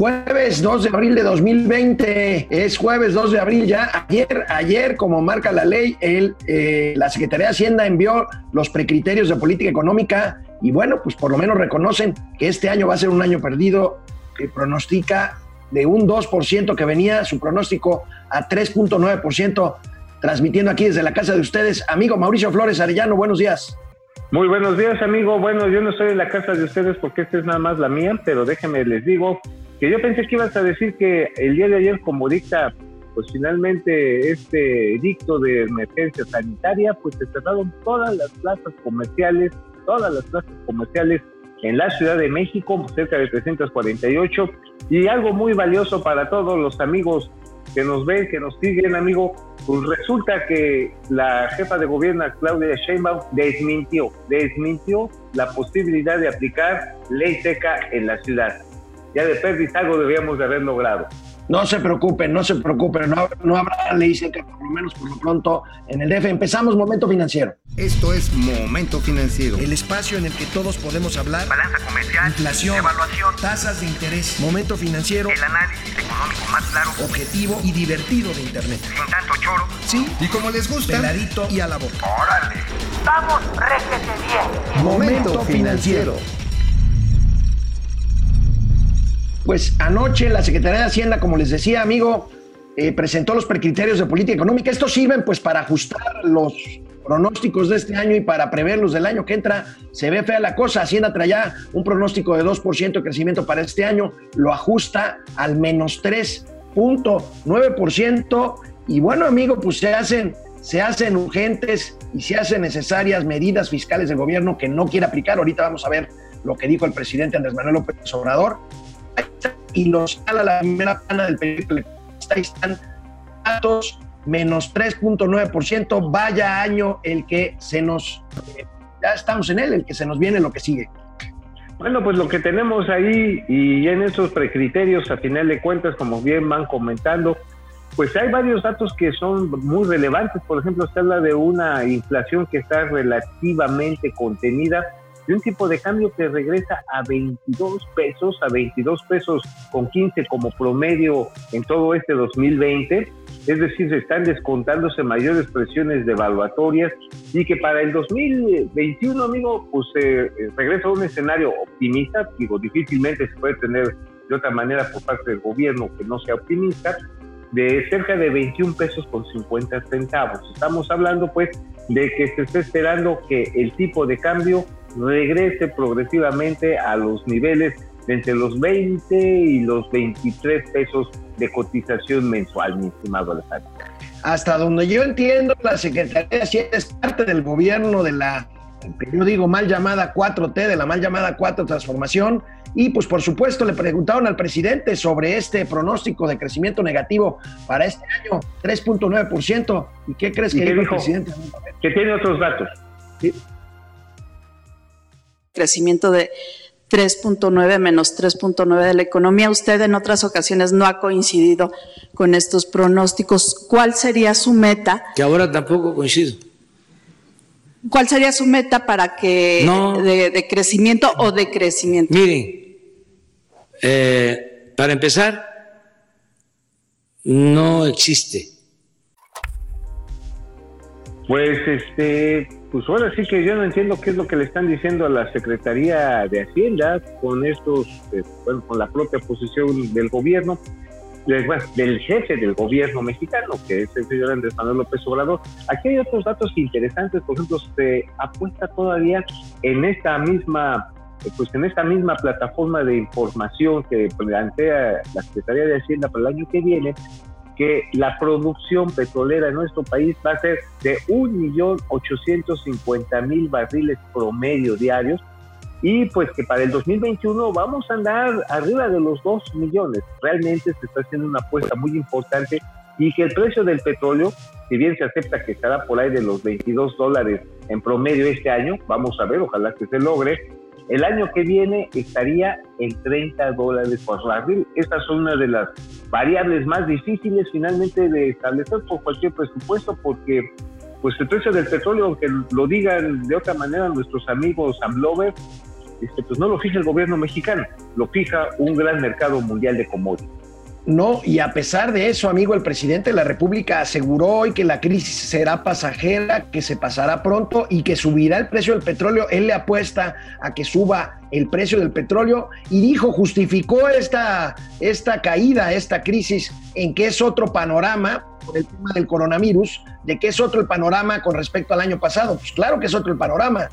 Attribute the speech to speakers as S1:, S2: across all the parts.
S1: Jueves 2 de abril de 2020, es jueves 2 de abril ya. Ayer, ayer, como marca la ley, el, eh, la Secretaría de Hacienda envió los precriterios de política económica y bueno, pues por lo menos reconocen que este año va a ser un año perdido, que pronostica de un 2% que venía su pronóstico a 3.9%, transmitiendo aquí desde la casa de ustedes. Amigo Mauricio Flores Arellano, buenos días.
S2: Muy buenos días, amigo. Bueno, yo no estoy en la casa de ustedes porque esta es nada más la mía, pero déjenme les digo que yo pensé que ibas a decir que el día de ayer, como dicta, pues finalmente este dicto de emergencia sanitaria, pues se cerraron todas las plazas comerciales, todas las plazas comerciales en la Ciudad de México, cerca de 348, y algo muy valioso para todos los amigos que nos ven, que nos siguen, amigo, pues resulta que la jefa de gobierno, Claudia Sheinbaum, desmintió, desmintió la posibilidad de aplicar ley seca en la ciudad ya de pérdida algo debíamos de haber logrado.
S1: No se preocupen, no se preocupen, no, no habrá ley seca, por lo menos por lo pronto en el DF. Empezamos Momento Financiero.
S3: Esto es Momento Financiero.
S1: El espacio en el que todos podemos hablar.
S4: Balanza comercial.
S1: Inflación.
S4: Evaluación.
S1: Tasas de interés. Momento Financiero.
S4: El análisis económico más claro.
S1: Objetivo y divertido de Internet.
S4: Sin tanto choro.
S1: Sí.
S3: Y como les gusta.
S1: Peladito y a la boca.
S4: ¡Órale! ¡Vamos, réjete bien!
S3: Momento Financiero.
S1: Pues anoche la Secretaría de Hacienda, como les decía, amigo, eh, presentó los precriterios de política económica. Estos sirven pues para ajustar los pronósticos de este año y para preverlos del año que entra. Se ve fea la cosa. Hacienda trae un pronóstico de 2% de crecimiento para este año, lo ajusta al menos 3.9%. Y bueno, amigo, pues se hacen, se hacen urgentes y se hacen necesarias medidas fiscales del gobierno que no quiere aplicar. Ahorita vamos a ver lo que dijo el presidente Andrés Manuel López Obrador y nos a la primera plana del periódico. Ahí están datos, menos 3.9%. Vaya año el que se nos, eh, ya estamos en él, el que se nos viene lo que sigue.
S2: Bueno, pues lo que tenemos ahí y en esos precriterios, a final de cuentas, como bien van comentando, pues hay varios datos que son muy relevantes. Por ejemplo, se habla de una inflación que está relativamente contenida un tipo de cambio que regresa a 22 pesos, a 22 pesos con 15 como promedio en todo este 2020. Es decir, se están descontándose mayores presiones devaluatorias y que para el 2021, amigo, pues eh, regresa a un escenario optimista. Digo, difícilmente se puede tener de otra manera por parte del gobierno que no sea optimista, de cerca de 21 pesos con 50 centavos. Estamos hablando pues de que se está esperando que el tipo de cambio regrese progresivamente a los niveles de entre los 20 y los 23 pesos de cotización mensual, mi estimado Alejandro.
S1: Hasta donde yo entiendo, la Secretaría de Hacienda es parte del gobierno de la, yo digo, mal llamada 4T, de la mal llamada 4 Transformación. Y pues por supuesto le preguntaron al presidente sobre este pronóstico de crecimiento negativo para este año, 3.9%. ¿Y qué crees que dijo el presidente?
S2: Que tiene otros datos.
S1: Sí
S5: crecimiento de 3.9 menos 3.9 de la economía. Usted en otras ocasiones no ha coincidido con estos pronósticos. ¿Cuál sería su meta?
S6: Que ahora tampoco coincido.
S5: ¿Cuál sería su meta para que de, crecimiento o de crecimiento?
S6: Miren, eh, para empezar, no existe.
S2: Pues este, pues ahora sí que yo no entiendo qué es lo que le están diciendo a la Secretaría de Hacienda con estos, eh, bueno, con la propia posición del gobierno, del jefe del gobierno mexicano, que es el señor Andrés Manuel López Obrador. Aquí hay otros datos interesantes, por ejemplo, se apuesta todavía en esta misma pues en esta misma plataforma de información que plantea la Secretaría de Hacienda para el año que viene, que la producción petrolera en nuestro país va a ser de 1.850.000 barriles promedio diarios y pues que para el 2021 vamos a andar arriba de los 2 millones. Realmente se está haciendo una apuesta muy importante y que el precio del petróleo, si bien se acepta que estará por ahí de los 22 dólares en promedio este año, vamos a ver, ojalá que se logre, el año que viene estaría en 30 dólares por barril. Estas son una de las variables más difíciles finalmente de establecer por cualquier presupuesto porque pues el precio del petróleo, aunque lo digan de otra manera nuestros amigos Amlover, este, pues no lo fija el gobierno mexicano, lo fija un gran mercado mundial de commodities.
S1: No, y a pesar de eso, amigo, el presidente de la República aseguró hoy que la crisis será pasajera, que se pasará pronto y que subirá el precio del petróleo. Él le apuesta a que suba el precio del petróleo y dijo, justificó esta, esta caída, esta crisis, en que es otro panorama por el tema del coronavirus, de que es otro el panorama con respecto al año pasado. Pues claro que es otro el panorama,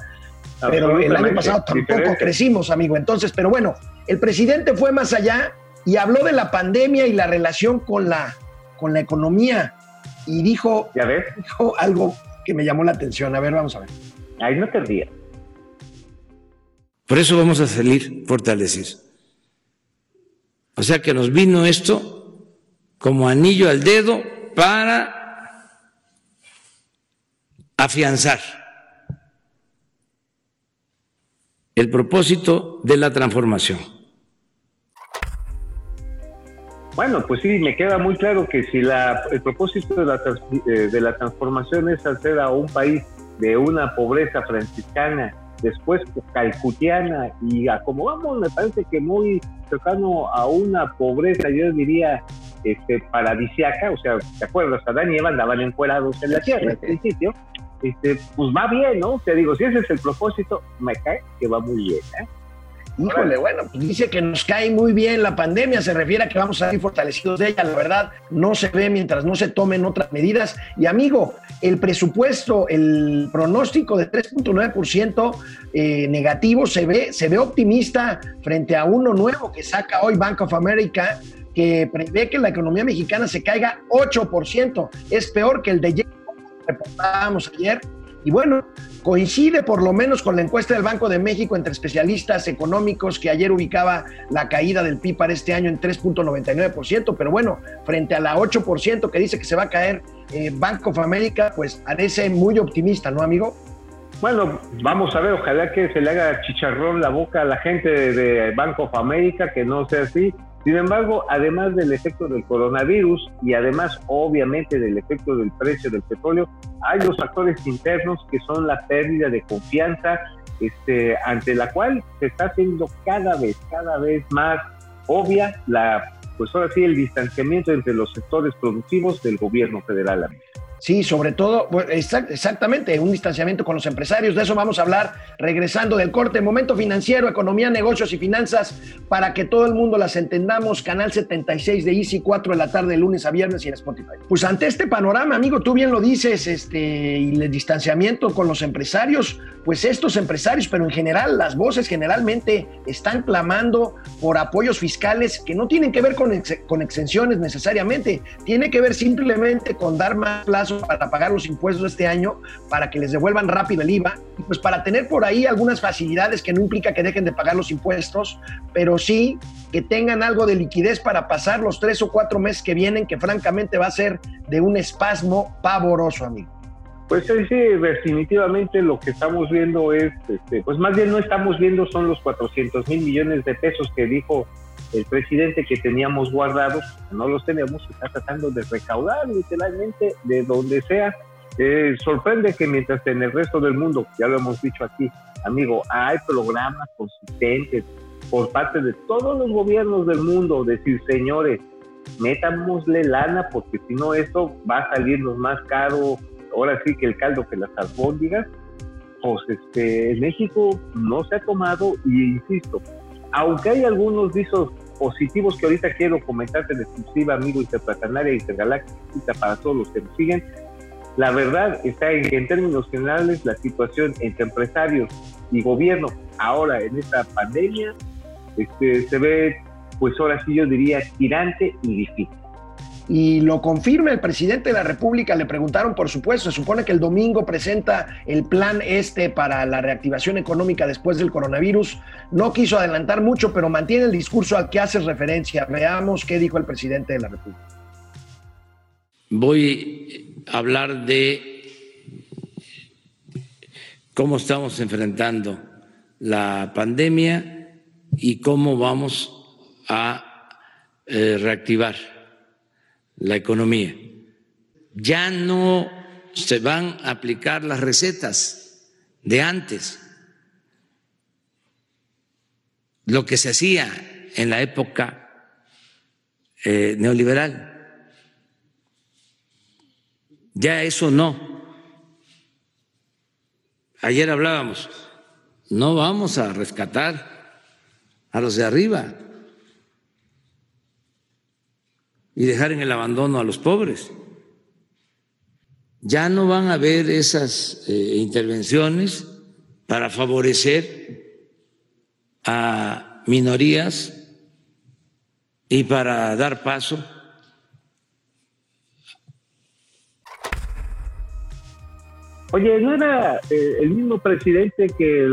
S1: pero el año pasado tampoco
S2: Diferente.
S1: crecimos, amigo. Entonces, pero bueno, el presidente fue más allá y habló de la pandemia y la relación con la, con la economía y dijo,
S2: Ya ves,
S1: dijo algo que me llamó la atención. A ver, vamos a ver.
S2: ahí no te rías.
S6: Por eso vamos a salir fortalecidos. O sea que nos vino esto como anillo al dedo para afianzar el propósito de la transformación.
S2: Bueno, pues sí, me queda muy claro que si la, el propósito de la, eh, de la transformación es hacer a un país de una pobreza franciscana, después calcutiana y a como vamos, me parece que muy cercano a una pobreza, yo diría, este, paradisiaca, o sea, ¿te acuerdas? Adán y Eva andaban encuerados en la tierra al principio, este, pues va bien, ¿no? Te digo, si ese es el propósito, me cae que va muy bien, ¿eh?
S1: Híjole, bueno, pues dice que nos cae muy bien la pandemia, se refiere a que vamos a salir fortalecidos de ella. La verdad, no se ve mientras no se tomen otras medidas. Y amigo, el presupuesto, el pronóstico de 3.9% eh, negativo se ve, se ve optimista frente a uno nuevo que saca hoy Bank of America, que prevé que la economía mexicana se caiga 8%. Es peor que el de que reportábamos ayer. Y bueno, coincide por lo menos con la encuesta del Banco de México entre especialistas económicos que ayer ubicaba la caída del PIB para este año en 3.99%, pero bueno, frente a la 8% que dice que se va a caer eh, Bank of America, pues parece muy optimista, ¿no, amigo?
S2: Bueno, vamos a ver, ojalá que se le haga chicharrón la boca a la gente de, Bank of America, que no sea así. Sin embargo, además del efecto del coronavirus y además obviamente del efecto del precio del petróleo, hay los factores internos que son la pérdida de confianza este, ante la cual se está haciendo cada vez, cada vez más obvia la, pues ahora sí, el distanciamiento entre los sectores productivos del gobierno federal.
S1: Sí, sobre todo, exactamente, un distanciamiento con los empresarios. De eso vamos a hablar regresando del corte. Momento financiero, economía, negocios y finanzas para que todo el mundo las entendamos. Canal 76 de Easy, 4 de la tarde, de lunes a viernes y en Spotify. Pues ante este panorama, amigo, tú bien lo dices, este, y el distanciamiento con los empresarios, pues estos empresarios, pero en general, las voces generalmente están clamando por apoyos fiscales que no tienen que ver con, con exenciones necesariamente, tiene que ver simplemente con dar más plazo para pagar los impuestos este año, para que les devuelvan rápido el IVA, pues para tener por ahí algunas facilidades que no implica que dejen de pagar los impuestos, pero sí que tengan algo de liquidez para pasar los tres o cuatro meses que vienen, que francamente va a ser de un espasmo pavoroso, amigo.
S2: Pues sí, definitivamente lo que estamos viendo es, este, pues más bien no estamos viendo son los 400 mil millones de pesos que dijo el presidente que teníamos guardados, no los tenemos, está tratando de recaudar literalmente de donde sea. Eh, sorprende que mientras en el resto del mundo, ya lo hemos dicho aquí, amigo, hay programas consistentes por parte de todos los gobiernos del mundo, decir, señores, metámosle lana porque si no esto va a salirnos más caro ahora sí que el caldo que las albóndigas, pues este, México no se ha tomado y insisto, aunque hay algunos visos positivos que ahorita quiero comentarte en exclusiva, amigo interplatanaria e intergaláctica para todos los que nos siguen, la verdad está en que en términos generales la situación entre empresarios y gobierno ahora en esta pandemia este, se ve, pues ahora sí yo diría, tirante y difícil
S1: y lo confirma el presidente de la República. Le preguntaron, por supuesto, se supone que el domingo presenta el plan este para la reactivación económica después del coronavirus. No quiso adelantar mucho, pero mantiene el discurso al que hace referencia. Veamos qué dijo el presidente de la República.
S6: Voy a hablar de cómo estamos enfrentando la pandemia y cómo vamos a eh, reactivar la economía. Ya no se van a aplicar las recetas de antes. lo que se hacía en la época eh, neoliberal. Ya eso no. Ayer hablábamos, no vamos a rescatar a los de arriba y dejar en el abandono a los pobres. Ya no van a haber esas eh, intervenciones para favorecer a minorías y para dar paso
S2: Oye, ¿no era eh, el mismo presidente que,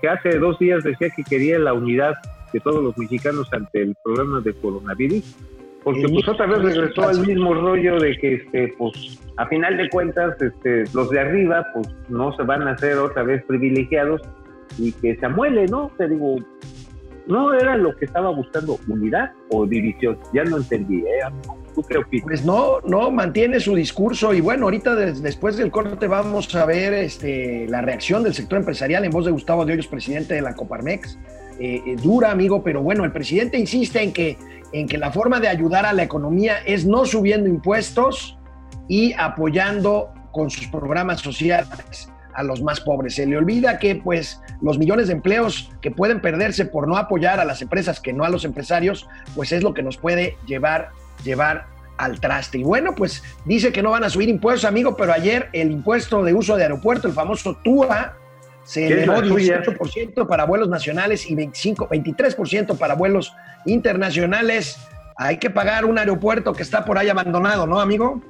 S2: que hace dos días decía que quería la unidad de todos los mexicanos ante el problema de coronavirus? Porque pues otra vez regresó al mismo rollo de que, este, pues, a final de cuentas, este, los de arriba, pues, no se van a hacer otra vez privilegiados y que se amuele, ¿no? Te digo, no era lo que estaba buscando unidad o división, ya no entendí, ¿eh? ¿Tú qué opinas?
S1: Pues no, no, mantiene su discurso y bueno, ahorita después del corte vamos a ver este, la reacción del sector empresarial en voz de Gustavo de Hoyos, presidente de la Coparmex. Eh, eh, dura, amigo, pero bueno, el presidente insiste en que, en que la forma de ayudar a la economía es no subiendo impuestos y apoyando con sus programas sociales a los más pobres. Se le olvida que pues los millones de empleos que pueden perderse por no apoyar a las empresas que no a los empresarios, pues es lo que nos puede llevar, llevar al traste. Y bueno, pues dice que no van a subir impuestos, amigo, pero ayer el impuesto de uso de aeropuerto, el famoso TUA, se elevó 18% para vuelos nacionales y 25, 23% para vuelos internacionales. Hay que pagar un aeropuerto que está por ahí abandonado, ¿no, amigo?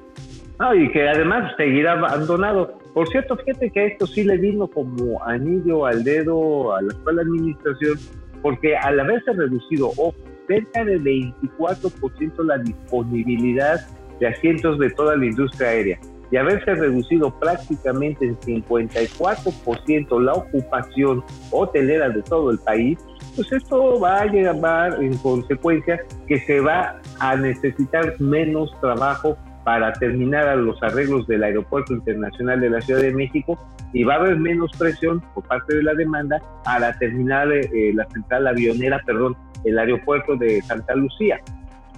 S2: Ah, y que además seguirá abandonado. Por cierto, fíjate que esto sí le vino como anillo al dedo a la actual administración, porque al haberse reducido oh, cerca de 24% la disponibilidad de asientos de toda la industria aérea y haberse reducido prácticamente en 54% la ocupación hotelera de todo el país, pues esto va a llevar en consecuencia que se va a necesitar menos trabajo para terminar los arreglos del Aeropuerto Internacional de la Ciudad de México y va a haber menos presión por parte de la demanda para terminar eh, la central avionera, perdón, el aeropuerto de Santa Lucía.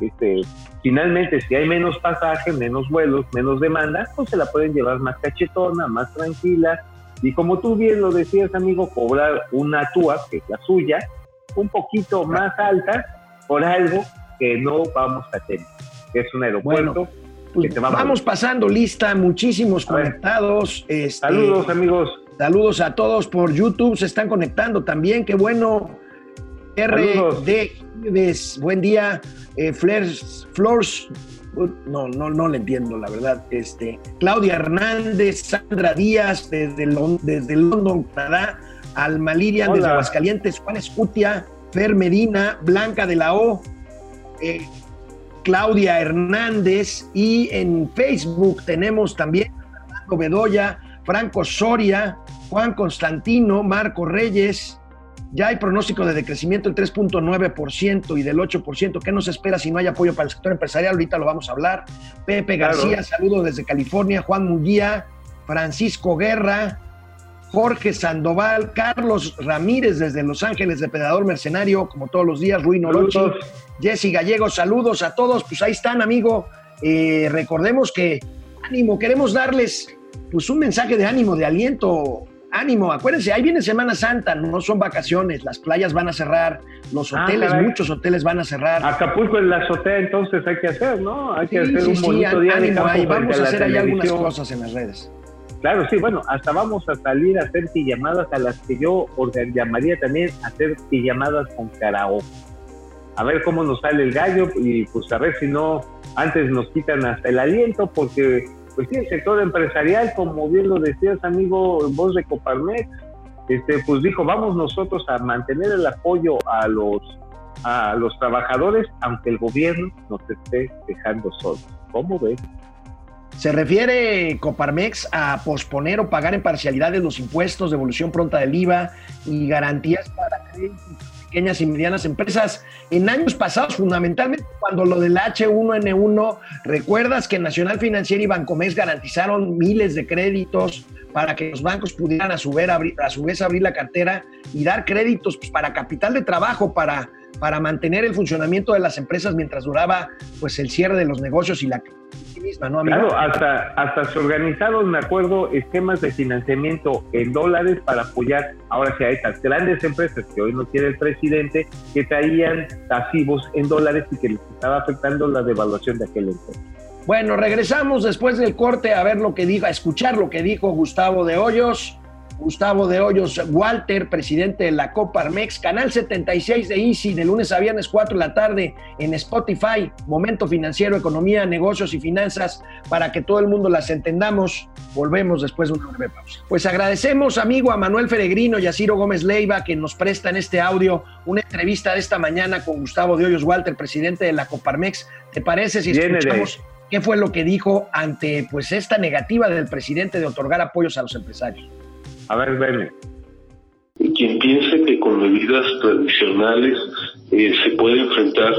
S2: Este, finalmente, si hay menos pasajes, menos vuelos, menos demanda, pues se la pueden llevar más cachetona, más tranquila. Y como tú bien lo decías, amigo, cobrar una TUA, que es la suya, un poquito más alta por algo que no vamos a tener, que es un aeropuerto.
S1: Pues vamos pasando lista, muchísimos conectados.
S2: Este, saludos, amigos.
S1: Saludos a todos por YouTube, se están conectando también, qué bueno. RD, buen día. Eh, Flores, no, no, no le entiendo, la verdad. Este, Claudia Hernández, Sandra Díaz, desde, desde London, Canadá. Alma Lirian, desde Aguascalientes, Juan Escutia, Fer Medina, Blanca de la O, eh, Claudia Hernández y en Facebook tenemos también a Fernando Bedoya, Franco Soria, Juan Constantino, Marco Reyes. Ya hay pronóstico de decrecimiento del 3.9% y del 8%. ¿Qué nos espera si no hay apoyo para el sector empresarial? Ahorita lo vamos a hablar. Pepe García, saludo desde California. Juan Muguía, Francisco Guerra, Jorge Sandoval, Carlos Ramírez desde Los Ángeles, depredador mercenario, como todos los días, Rui Norochi, Jesse Gallego, saludos a todos, pues ahí están, amigo. Eh, recordemos que ánimo, queremos darles pues un mensaje de ánimo, de aliento, ánimo, acuérdense, ahí viene Semana Santa, no son vacaciones, las playas van a cerrar, los ah, hoteles, muchos hoteles van a cerrar.
S2: Acapulco en la azotea entonces hay que hacer, ¿no? Hay que hacer un bonito día
S1: ánimo, ahí, vamos a hacer ahí algunas cosas en las redes.
S2: Claro, sí, bueno, hasta vamos a salir a hacer pijamadas a las que yo llamaría también hacer pijamadas con karaoke. A ver cómo nos sale el gallo y pues a ver si no, antes nos quitan hasta el aliento porque pues sí, el sector empresarial, como bien lo decías amigo, voz de Coparmex, este, pues dijo, vamos nosotros a mantener el apoyo a los, a los trabajadores, aunque el gobierno nos esté dejando solos. ¿Cómo ves?
S1: Se refiere Coparmex a posponer o pagar en parcialidades los impuestos, devolución pronta del IVA y garantías para créditos pequeñas y medianas empresas. En años pasados, fundamentalmente cuando lo del H1N1, recuerdas que Nacional Financiera y Bancomex garantizaron miles de créditos para que los bancos pudieran a su vez abrir, a su vez abrir la cartera y dar créditos pues, para capital de trabajo, para, para mantener el funcionamiento de las empresas mientras duraba pues el cierre de los negocios y la misma, ¿no, amigo?
S2: Claro, hasta, hasta se organizaron, me acuerdo, esquemas de financiamiento en dólares para apoyar ahora sí a estas grandes empresas que hoy no tiene el presidente, que traían pasivos en dólares y que les estaba afectando la devaluación de aquel entonces.
S1: Bueno, regresamos después del corte a ver lo que dijo, a escuchar lo que dijo Gustavo de Hoyos. Gustavo de Hoyos Walter, presidente de la Coparmex, canal 76 de Easy, de lunes a viernes 4 de la tarde en Spotify, Momento Financiero, Economía, Negocios y Finanzas, para que todo el mundo las entendamos. Volvemos después de una breve pausa. Pues agradecemos, amigo, a Manuel Feregrino y a Ciro Gómez Leiva, que nos prestan este audio, una entrevista de esta mañana con Gustavo de Hoyos Walter, presidente de la Coparmex. ¿Te parece si escuchamos qué fue lo que dijo ante pues esta negativa del presidente de otorgar apoyos a los empresarios?
S2: A ver, Verne.
S7: quien piense que con medidas tradicionales eh, se puede enfrentar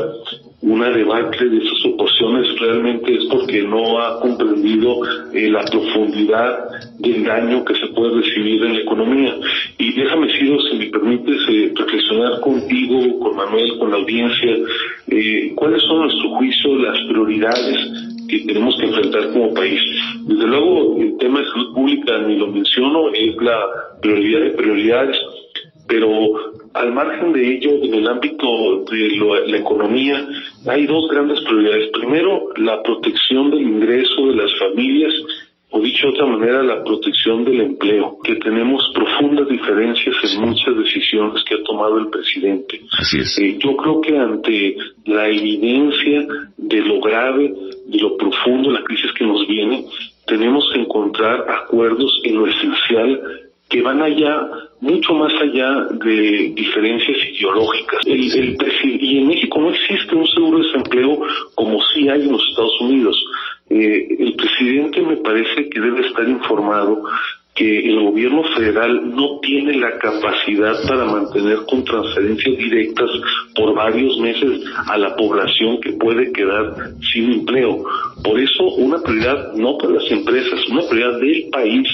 S7: una debacle de esas proporciones realmente es porque no ha comprendido eh, la profundidad del daño que se puede recibir en la economía. Y déjame, Ciro, si me permites, eh, reflexionar contigo, con Manuel, con la audiencia, eh, cuáles son, a nuestro juicio, las prioridades que tenemos que enfrentar como país. Desde luego, el tema de salud pública, ni lo menciono, es la prioridad de prioridades, pero al margen de ello, en el ámbito de lo- la economía, hay dos grandes prioridades. Primero, la protección del ingreso de las familias, o dicho de otra manera, la protección del empleo, que tenemos profundas diferencias en muchas decisiones que ha tomado el presidente.
S8: Así es.
S7: Eh, yo creo que ante la evidencia de lo grave, de lo profundo, la crisis que nos viene, tenemos que encontrar acuerdos en lo esencial que van allá, mucho más allá de diferencias ideológicas. El, y en México no existe un seguro de desempleo como sí hay en los Estados Unidos. Eh, el presidente me parece que debe estar informado que el gobierno federal no tiene la capacidad para mantener con transferencias directas por varios meses a la población que puede quedar sin empleo. Por eso una prioridad no para las empresas, una prioridad del país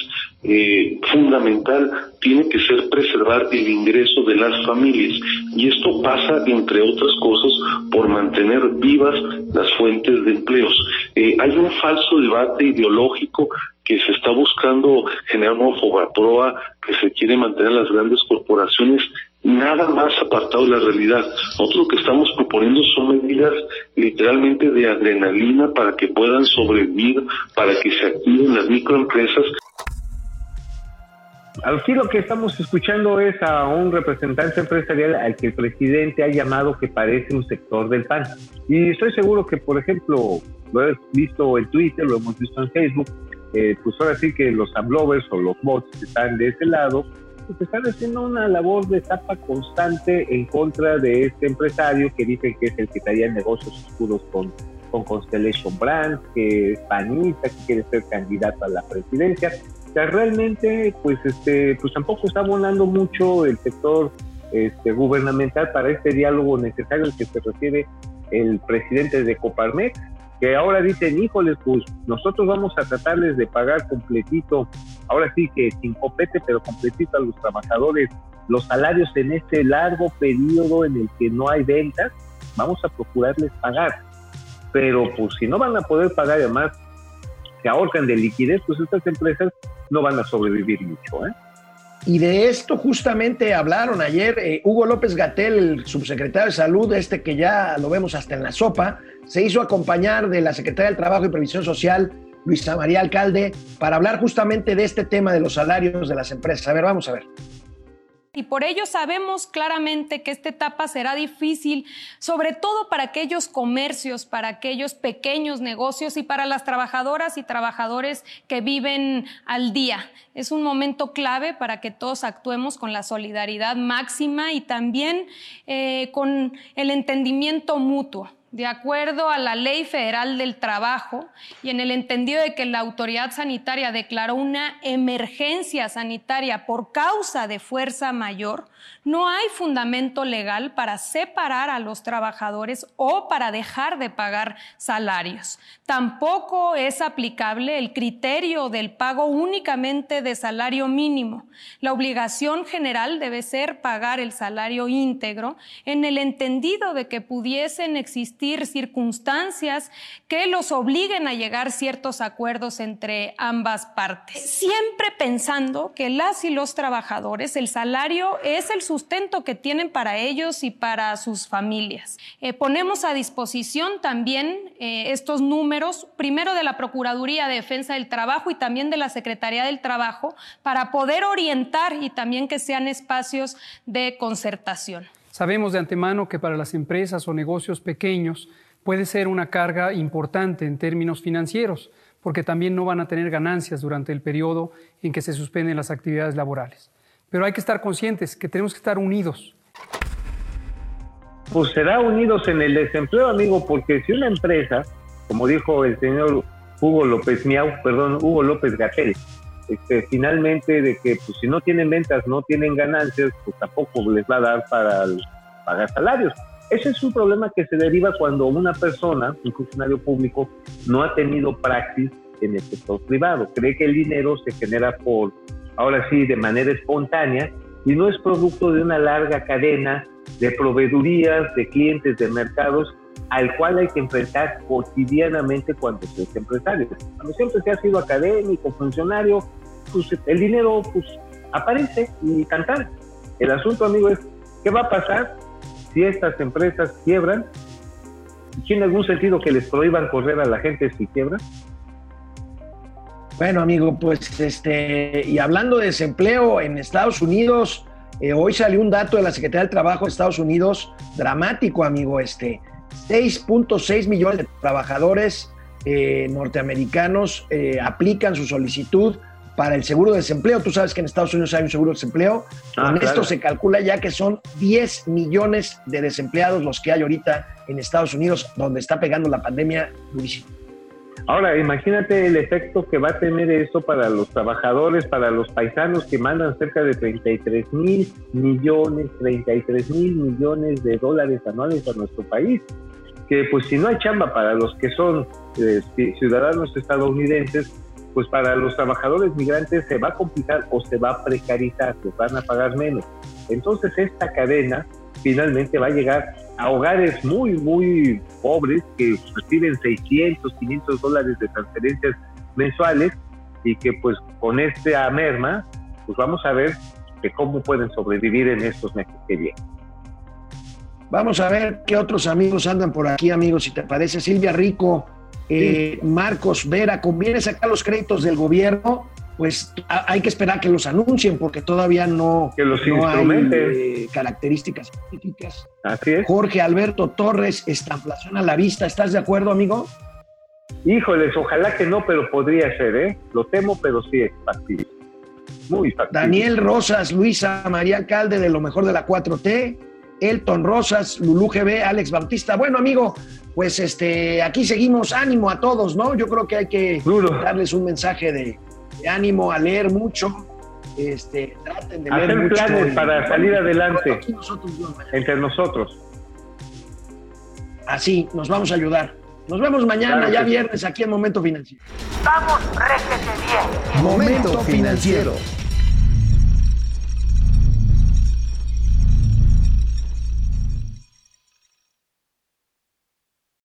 S7: eh, fundamental tiene que ser preservar el ingreso de las familias y esto pasa entre otras cosas por mantener vivas las fuentes de empleos. Eh, hay un falso debate ideológico que se está buscando generar una fobaproa, que se quiere mantener las grandes corporaciones nada más apartado de la realidad. Nosotros lo que estamos proponiendo son medidas literalmente de adrenalina para que puedan sobrevivir, para que se activen las microempresas
S2: Aquí lo que estamos escuchando es a un representante empresarial al que el presidente ha llamado que parece un sector del PAN. Y estoy seguro que, por ejemplo, lo he visto en Twitter, lo hemos visto en Facebook, eh, pues ahora sí que los amlovers o los bots que están de ese lado, pues están haciendo una labor de tapa constante en contra de este empresario que dicen que es el que traía negocios oscuros con, con Constellation Brands, que es panista, que quiere ser candidato a la presidencia. O sea, realmente, pues, este, pues tampoco está abonando mucho el sector este, gubernamental para este diálogo necesario al que se refiere el presidente de Coparmex, que ahora dicen, híjoles, pues nosotros vamos a tratarles de pagar completito, ahora sí que sin copete, pero completito a los trabajadores, los salarios en este largo periodo en el que no hay ventas, vamos a procurarles pagar. Pero pues si no van a poder pagar, además se ahorcan de liquidez, pues estas empresas no van a sobrevivir mucho, ¿eh?
S1: Y de esto justamente hablaron ayer eh, Hugo López Gatel, el subsecretario de Salud, este que ya lo vemos hasta en la sopa, se hizo acompañar de la secretaria del Trabajo y Previsión Social, Luisa María Alcalde, para hablar justamente de este tema de los salarios de las empresas. A ver, vamos a ver.
S9: Y por ello sabemos claramente que esta etapa será difícil, sobre todo para aquellos comercios, para aquellos pequeños negocios y para las trabajadoras y trabajadores que viven al día. Es un momento clave para que todos actuemos con la solidaridad máxima y también eh, con el entendimiento mutuo. De acuerdo a la Ley Federal del Trabajo y en el entendido de que la autoridad sanitaria declaró una emergencia sanitaria por causa de fuerza mayor, no hay fundamento legal para separar a los trabajadores o para dejar de pagar salarios. Tampoco es aplicable el criterio del pago únicamente de salario mínimo. La obligación general debe ser pagar el salario íntegro en el entendido de que pudiesen existir circunstancias que los obliguen a llegar ciertos acuerdos entre ambas partes. Siempre pensando que las y los trabajadores, el salario es el sustento que tienen para ellos y para sus familias. Eh, ponemos a disposición también eh, estos números, primero de la Procuraduría de Defensa del Trabajo y también de la Secretaría del Trabajo, para poder orientar y también que sean espacios de concertación.
S8: Sabemos de antemano que para las empresas o negocios pequeños puede ser una carga importante en términos financieros, porque también no van a tener ganancias durante el periodo en que se suspenden las actividades laborales. Pero hay que estar conscientes que tenemos que estar unidos.
S2: Pues será unidos en el desempleo, amigo, porque si una empresa, como dijo el señor Hugo López Miau, perdón, Hugo López Gatel, este, finalmente de que pues, si no tienen ventas, no tienen ganancias, pues tampoco les va a dar para pagar salarios. Ese es un problema que se deriva cuando una persona, un funcionario público, no ha tenido praxis en el sector privado. Cree que el dinero se genera por, ahora sí, de manera espontánea y no es producto de una larga cadena de proveedurías, de clientes, de mercados al cual hay que enfrentar cotidianamente cuando se es empresario. Cuando siempre se ha sido académico, funcionario, pues el dinero pues aparece y cantar. El asunto, amigo, es qué va a pasar si estas empresas quiebran. ¿Tiene algún sentido que les prohíban correr a la gente si quiebran?
S1: Bueno, amigo, pues este, y hablando de desempleo en Estados Unidos, eh, hoy salió un dato de la Secretaría del Trabajo de Estados Unidos dramático, amigo, este, 6.6 millones de trabajadores eh, norteamericanos eh, aplican su solicitud para el seguro de desempleo. Tú sabes que en Estados Unidos hay un seguro de desempleo. Ah, Con esto se calcula ya que son 10 millones de desempleados los que hay ahorita en Estados Unidos, donde está pegando la pandemia durísimo.
S2: Ahora, imagínate el efecto que va a tener esto para los trabajadores, para los paisanos que mandan cerca de 33 mil millones, 33 mil millones de dólares anuales a nuestro país. Que pues si no hay chamba para los que son eh, ciudadanos estadounidenses, pues para los trabajadores migrantes se va a complicar o se va a precarizar, se van a pagar menos. Entonces esta cadena finalmente va a llegar a hogares muy, muy pobres que reciben 600, 500 dólares de transferencias mensuales y que pues con esta merma, pues vamos a ver que cómo pueden sobrevivir en estos meses que vienen.
S1: Vamos a ver qué otros amigos andan por aquí, amigos, si te parece. Silvia Rico, eh, Marcos Vera, ¿conviene sacar los créditos del gobierno? Pues hay que esperar que los anuncien porque todavía no,
S2: que los
S1: hay eh, características específicas.
S2: Así es.
S1: Jorge Alberto Torres, estamplación a la vista, ¿estás de acuerdo, amigo?
S2: Híjoles, ojalá que no, pero podría ser, ¿eh? Lo temo, pero sí es factible. Muy factible.
S1: Daniel Rosas, Luisa María Alcalde de lo mejor de la 4T, Elton Rosas, Lulú GB, Alex Bautista. Bueno, amigo, pues este, aquí seguimos, ánimo a todos, ¿no? Yo creo que hay que darles un mensaje de, ánimo a leer mucho. Este, traten de
S2: Hacer
S1: leer
S2: planes para salir adelante entre nosotros.
S1: Así, nos vamos a ayudar. Nos vemos mañana, ya viernes, aquí en Momento Financiero.
S4: Vamos, réjete bien.
S3: Momento Financiero.